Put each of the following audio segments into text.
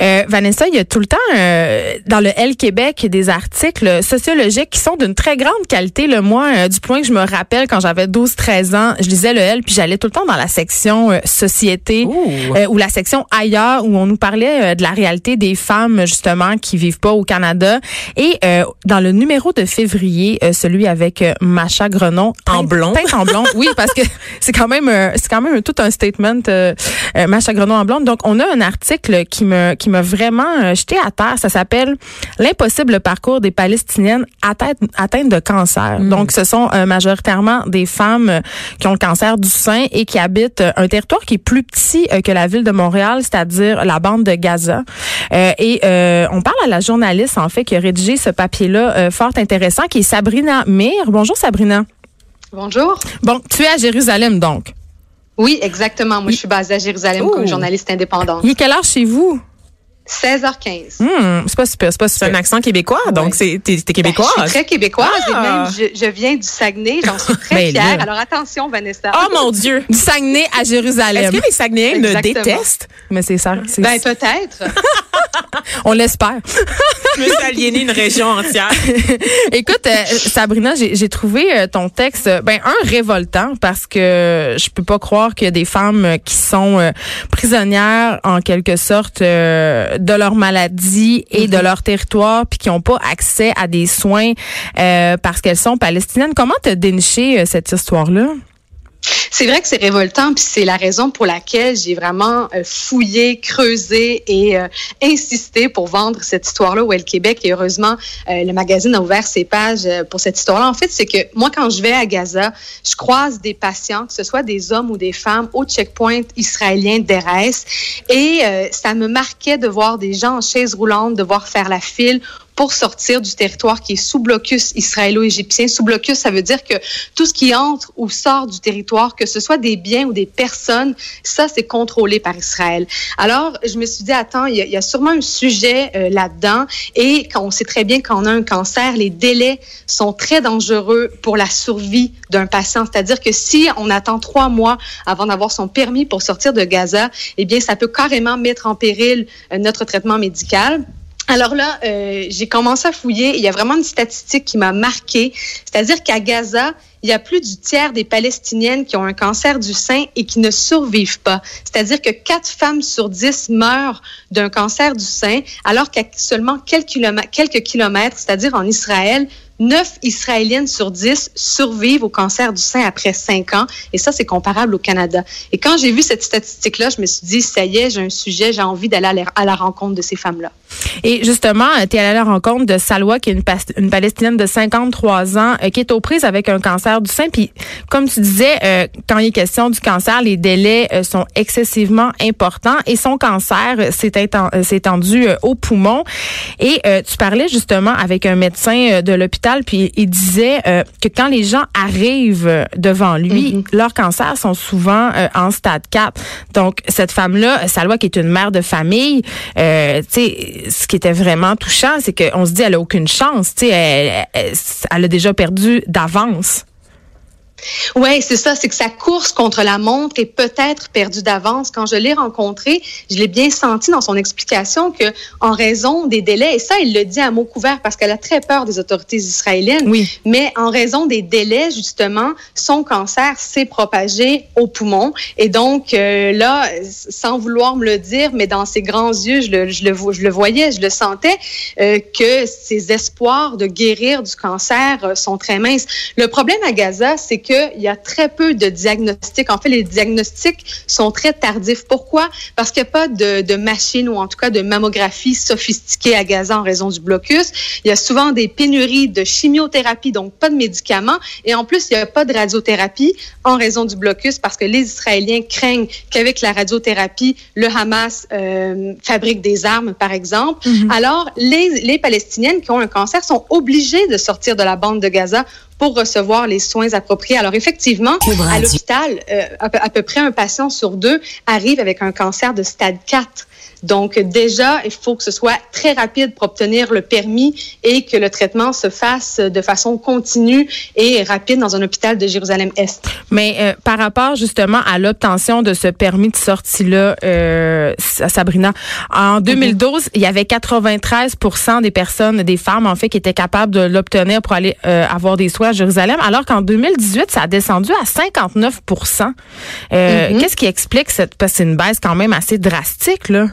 Euh, Vanessa, il y a tout le temps euh, dans le L Québec des articles sociologiques qui sont d'une très grande qualité. Le moi, euh, du point que je me rappelle quand j'avais 12-13 ans, je lisais le L puis j'allais tout le temps dans la section société ou la section ailleurs où on nous parlait de la réalité des femmes justement qui vivent pas au Canada. Et dans le numéro de février, celui avec Macha Grenon en blond, en blond, oui, parce que c'est quand même c'est quand même tout un statement Macha Grenon en blonde. Donc on a un article qui me qui m'a vraiment euh, jeté à terre. Ça s'appelle L'impossible parcours des Palestiniennes atteintes, de cancer. Mm. Donc, ce sont euh, majoritairement des femmes euh, qui ont le cancer du sein et qui habitent un territoire qui est plus petit que la ville de Montréal, c'est-à-dire la bande de Gaza. et on parle à la journaliste, en fait, qui a rédigé ce papier-là fort intéressant, qui est Sabrina Mir. Bonjour, Sabrina. Bonjour. Bon, tu es à Jérusalem, donc? Oui, exactement. Moi, je suis basée à Jérusalem comme journaliste indépendante. Il est quelle heure chez vous? 16h15. Hmm, c'est pas super, c'est pas super. un accent québécois, donc c'est t'es, québécoise. Ben, je suis très québécoise et ah! même je, viens du Saguenay, j'en suis très ben, fière. Alors attention Vanessa. Oh mon dieu, du Saguenay à Jérusalem. Est-ce que les Saguenayens me détestent? Mais c'est ça. Ben peut-être. On l'espère. je me suis une région entière. Écoute, euh, Sabrina, j'ai trouvé euh, ton texte, ben un révoltant parce que je peux pas croire qu'il y a des femmes qui sont euh, prisonnières en quelque sorte de leur maladie et de mhm. leur territoire, puis qui n'ont pas accès à des soins parce qu'elles sont palestiniennes. Comment te déniché cette histoire-là? C'est vrai que c'est révoltant, puis c'est la raison pour laquelle j'ai vraiment euh, fouillé, creusé et euh, insisté pour vendre cette histoire-là au El Québec. Et heureusement, euh, le magazine a ouvert ses pages pour cette histoire-là. En fait, c'est que moi, quand je vais à Gaza, je croise des patients, que ce soit des hommes ou des femmes, au checkpoint israélien d'Erez. Et ça me marquait de voir des gens en chaise roulante, de voir faire la file pour sortir du territoire qui est sous blocus israélo-égyptien. Sous blocus, ça veut dire que tout ce qui entre ou sort du territoire, que ce soit des biens ou des personnes, ça, c'est contrôlé par Israël. Alors, je me suis dit, attends, il y a, sûrement un sujet euh, là-dedans. Et quand on sait très bien qu'on a un cancer, les délais sont très dangereux pour la survie d'un patient. C'est-à-dire que si on attend trois mois avant d'avoir son permis pour sortir de Gaza, eh bien, ça peut carrément mettre en péril euh, notre traitement médical. Alors là, euh, j'ai commencé à fouiller. Il y a vraiment une statistique qui m'a marqué, c'est-à-dire qu'à Gaza, il y a plus du tiers des Palestiniennes qui ont un cancer du sein et qui ne survivent pas. C'est-à-dire que quatre femmes sur dix meurent d'un cancer du sein, alors qu'à seulement quelques kilomètres, c'est-à-dire en Israël, 9 Israéliennes sur 10 survivent au cancer du sein après 5 ans. Et ça, c'est comparable au Canada. Et quand j'ai vu cette statistique-là, je me suis dit, ça y est, j'ai un sujet, j'ai envie d'aller à la rencontre de ces femmes-là. Et justement, tu es allée à la rencontre de Salwa, qui est une, Palestinienne de 53 ans, euh, qui est aux prises avec un cancer du sein. Puis, comme tu disais, euh, quand il est question du cancer, les délais euh, sont excessivement importants. Et son cancer s'est étendu au poumon. Et tu parlais justement avec un médecin de l'hôpital puis il disait euh, que quand les gens arrivent devant lui, mhm. leurs cancers sont souvent euh, en stade 4. Donc cette femme-là, Salwa qui est une mère de famille, euh, tu sais, ce qui était vraiment touchant, c'est qu'on se dit elle a aucune chance, tu sais, elle, elle a déjà perdu d'avance. Oui, c'est ça, c'est que sa course contre la montre est peut-être perdue d'avance. Quand je l'ai rencontré, je l'ai bien senti dans son explication que, en raison des délais, et ça, il le dit à mot couvert parce qu'elle a très peur des autorités israéliennes, oui. mais en raison des délais, justement, son cancer s'est propagé au poumon. Et donc, euh, là, sans vouloir me le dire, mais dans ses grands yeux, je le, je le, je le voyais, je le sentais, euh, que ses espoirs de guérir du cancer euh, sont très minces. Le problème à Gaza, c'est que qu'il y a très peu de diagnostics. En fait, les diagnostics sont très tardifs. Pourquoi? Parce qu'il n'y a pas de, de machine ou en tout cas de mammographie sophistiquée à Gaza en raison du blocus. Il y a souvent des pénuries de chimiothérapie, donc pas de médicaments. Et en plus, il n'y a pas de radiothérapie en raison du blocus parce que les Israéliens craignent qu'avec la radiothérapie, le Hamas euh, fabrique des armes, par exemple. Mm-hmm. Alors, les, les Palestiniennes qui ont un cancer sont obligées de sortir de la bande de Gaza pour recevoir les soins appropriés. Alors effectivement, à l'hôpital, euh, à, peu près un patient sur deux arrive avec un cancer de stade 4. Donc déjà, il faut que ce soit très rapide pour obtenir le permis et que le traitement se fasse de façon continue et rapide dans un hôpital de Jérusalem-Est. Mais euh, par rapport justement à l'obtention de ce permis de sortie-là, euh, Sabrina, en 2012, il y avait 93% des personnes, des femmes en fait, qui étaient capables de l'obtenir pour aller euh, avoir des soins à Jérusalem, alors qu'en 2018, ça a descendu à 59 euh, mm-hmm. Qu'est-ce qui explique cette, parce que c'est une baisse quand même assez drastique, là?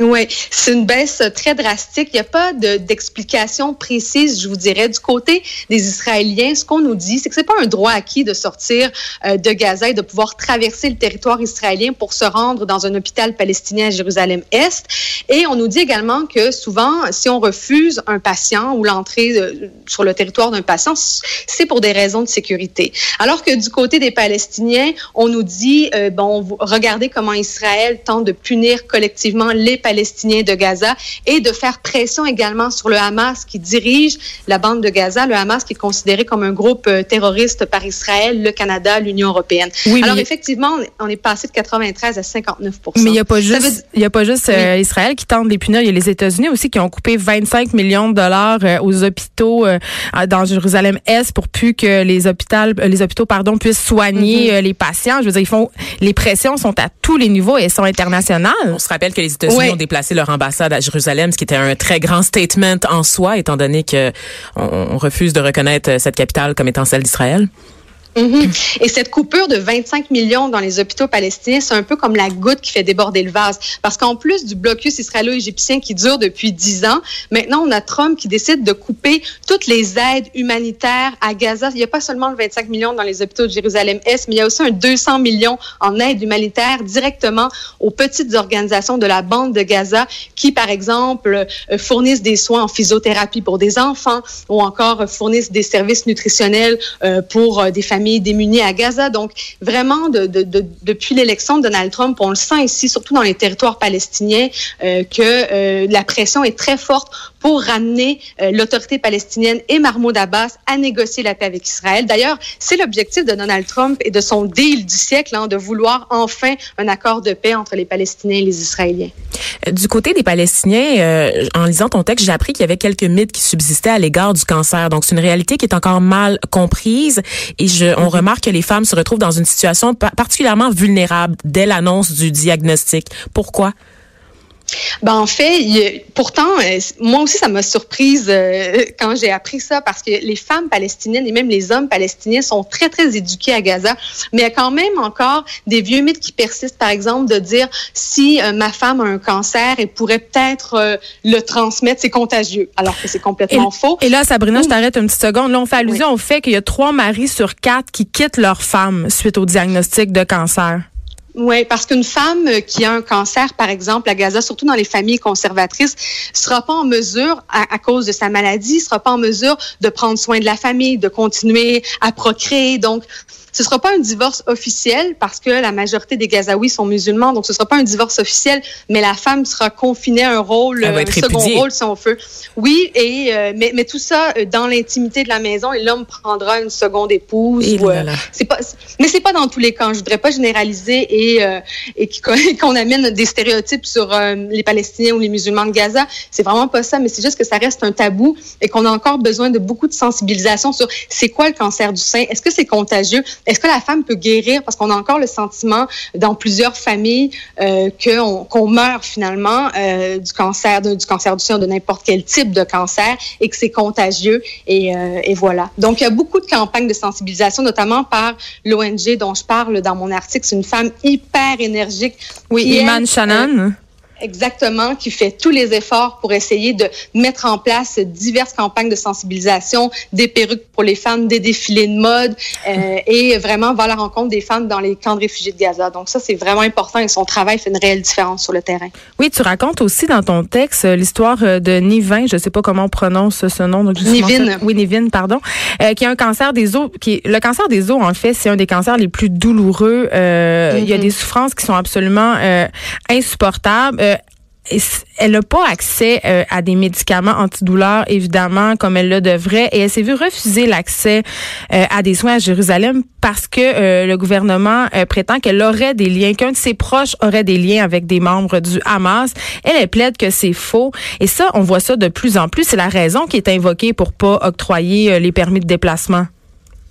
Oui, c'est une baisse très drastique. Il n'y a pas d'explication précise, je vous dirais, du côté des Israéliens. Ce qu'on nous dit, c'est que c'est pas un droit acquis de sortir euh, de Gaza et de pouvoir traverser le territoire israélien pour se rendre dans un hôpital palestinien à Jérusalem-Est. Et on nous dit également que souvent, si on refuse un patient ou l'entrée euh, sur le territoire d'un patient, c'est pour des raisons de sécurité. Alors que du côté des Palestiniens, on nous dit, euh, bon, regardez comment Israël tente de punir collectivement les palestiniens de Gaza et de faire pression également sur le Hamas qui dirige la bande de Gaza, le Hamas qui est considéré comme un groupe euh, terroriste par Israël, le Canada, l'Union européenne. Oui, Alors effectivement, on est passé de 93 à 59 Mais il n'y a pas juste, il y a pas juste euh, Israël qui tente des punir. Il y a les États-Unis aussi qui ont coupé 25 millions de dollars euh, aux hôpitaux dans Jérusalem-Est pour plus que les hôpitaux, les hôpitaux pardon, puissent soigner mm-hmm. les patients. Je veux dire, ils font, les pressions sont à tous les niveaux et elles sont internationales. On se rappelle que les États-Unis ont déplacé leur ambassade à Jérusalem, ce qui était un très grand statement en soi, étant donné que on refuse de reconnaître cette capitale comme étant celle d'Israël? Mhm. Et cette coupure de 25 millions dans les hôpitaux palestiniens, c'est un peu comme la goutte qui fait déborder le vase. Parce qu'en plus du blocus israélo-égyptien qui dure depuis 10 ans, maintenant on a Trump qui décide de couper toutes les aides humanitaires à Gaza. Il n'y a pas seulement le 25 millions dans les hôpitaux de Jérusalem-Est, mais il y a aussi un 200 millions en aide humanitaire directement aux petites organisations de la bande de Gaza qui, par exemple, euh, fournissent des soins en physiothérapie pour des enfants ou encore fournissent des services nutritionnels euh, pour euh, des familles démunies à Gaza. Donc, vraiment, de, depuis l'élection de Donald Trump, on le sent ici, surtout dans les territoires palestiniens, euh, que euh, la pression est très forte pour ramener euh, l'autorité palestinienne et Mahmoud Abbas à négocier la paix avec Israël. D'ailleurs, c'est l'objectif de Donald Trump et de son deal du siècle, hein, de vouloir enfin un accord de paix entre les Palestiniens et les Israéliens. Du côté des Palestiniens, en lisant ton texte, j'ai appris qu'il y avait quelques mythes qui subsistaient à l'égard du cancer. Donc, c'est une réalité qui est encore mal comprise et je, on remarque que les femmes se retrouvent dans une situation particulièrement vulnérable dès l'annonce du diagnostic. Pourquoi? Ben en fait, pourtant, euh, moi aussi, ça m'a surprise euh, quand j'ai appris ça parce que les femmes palestiniennes et même les hommes palestiniens sont très, très éduqués à Gaza. Mais il y a quand même encore des vieux mythes qui persistent, par exemple, de dire si euh, ma femme a un cancer, elle pourrait peut-être le transmettre, c'est contagieux, alors que c'est complètement faux. Et là, Sabrina, je t'arrête une petite seconde. Là, on fait allusion au fait qu'il y a trois maris sur quatre qui quittent leur femme suite au diagnostic de cancer. Oui, parce qu'une femme qui a un cancer, par exemple, à Gaza, surtout dans les familles conservatrices, sera pas en mesure, à, cause de sa maladie, sera pas en mesure de prendre soin de la famille, de continuer à procréer. Donc, ce sera pas un divorce officiel parce que la majorité des Gazaouis sont musulmans, donc ce sera pas un divorce officiel, mais la femme sera confinée à un rôle, un second rôle si on veut. Oui, et euh, mais, mais tout ça euh, dans l'intimité de la maison et l'homme prendra une seconde épouse. ou, euh, c'est pas, mais c'est pas dans tous les cas. Je voudrais pas généraliser et et qu'on amène des stéréotypes sur les Palestiniens ou les musulmans de Gaza. C'est vraiment pas ça, mais c'est juste que ça reste un tabou et qu'on a encore besoin de beaucoup de sensibilisation sur c'est quoi le cancer du sein, est-ce que c'est contagieux, est-ce que la femme peut guérir? Parce qu'on a encore le sentiment dans plusieurs familles euh, qu'on meurt finalement euh, du cancer, du cancer du sein, de n'importe quel type de cancer et que c'est contagieux. Et, euh, et, voilà. Donc, il y a beaucoup de campagnes de sensibilisation, notamment par l'ONG dont je parle dans mon article. C'est une femme hyper énergique. Oui, Iman Shannon. Exactement, qui fait tous les efforts pour essayer de mettre en place diverses campagnes de sensibilisation, des perruques pour les femmes, des défilés de mode euh, et vraiment va à la rencontre des femmes dans les camps de réfugiés de Gaza. Donc ça, c'est vraiment important et son travail fait une réelle différence sur le terrain. Oui, tu racontes aussi dans ton texte euh, l'histoire euh, de Nivin, je sais pas comment on prononce ce nom. Donc Nivin. Oui, Nivin, pardon, qui a un cancer des os. Qui le cancer des os, en fait, c'est un des cancers les plus douloureux. Il y a mm-hmm. des souffrances qui sont absolument insupportables elle n'a pas accès euh, à des médicaments antidouleurs, évidemment, comme elle le devrait, et elle s'est vue refuser l'accès euh, à des soins à Jérusalem parce que euh, le gouvernement prétend qu'elle aurait des liens, qu'un de ses proches aurait des liens avec des membres du Hamas. Elle, elle plaide que c'est faux. Et ça, on voit ça de plus en plus. C'est la raison qui est invoquée pour pas octroyer les permis de déplacement.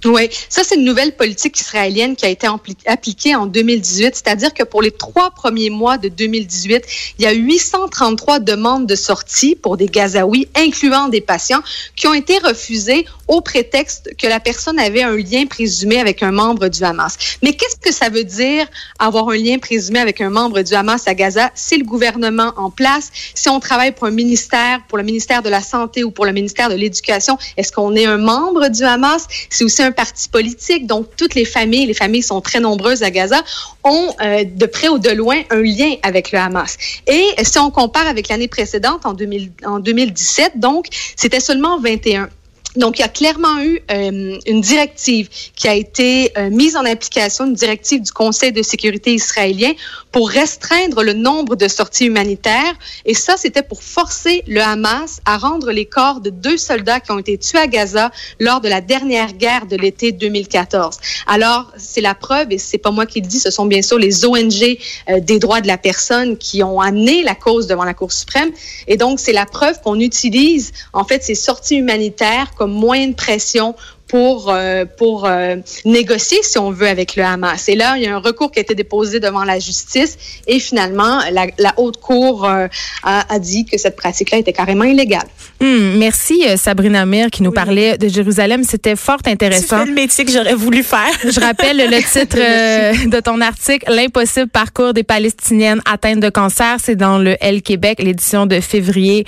Oui, ça c'est une nouvelle politique israélienne qui a été appliquée en 2018, c'est-à-dire que pour les trois premiers mois de 2018, il y a 833 demandes de sortie pour des Gazaouis, incluant des patients, qui ont été refusées au prétexte que la personne avait un lien présumé avec un membre du Hamas. Mais qu'est-ce que ça veut dire avoir un lien présumé avec un membre du Hamas à Gaza? C'est le gouvernement en place. Si on travaille pour un ministère, pour le ministère de la Santé ou pour le ministère de l'Éducation, est-ce qu'on est un membre du Hamas? C'est aussi un parti politique, donc toutes les familles, les familles sont très nombreuses à Gaza, ont euh, de près ou de loin un lien avec le Hamas. Et si on compare avec l'année précédente, en, 2000, en 2017, donc, c'était seulement 21. Donc, il y a clairement eu euh, une directive qui a été euh, mise en application, une directive du Conseil de sécurité israélien pour restreindre le nombre de sorties humanitaires. Et ça, c'était pour forcer le Hamas à rendre les corps de deux soldats qui ont été tués à Gaza lors de la dernière guerre de l'été 2014. Alors, c'est la preuve, et c'est pas moi qui le dis, ce sont bien sûr les ONG euh, des droits de la personne qui ont amené la cause devant la Cour suprême. Et donc, c'est la preuve qu'on utilise, en fait, ces sorties humanitaires comme moyen de pression pour, euh, pour euh, négocier, si on veut, avec le Hamas. Et là, il y a un recours qui a été déposé devant la justice et finalement, la, la Haute Cour euh, a, a, dit que cette pratique-là était carrément illégale. Hum, merci, Sabrina Mir, qui nous parlait de Jérusalem. C'était fort intéressant. C'est le métier que j'aurais voulu faire. Je rappelle le titre de ton article, L'impossible parcours des Palestiniennes atteintes de cancer. C'est dans le L Québec, l'édition de février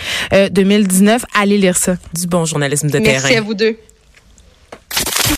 2019. Allez lire ça. Du bon journalisme de terrain. Merci à vous deux.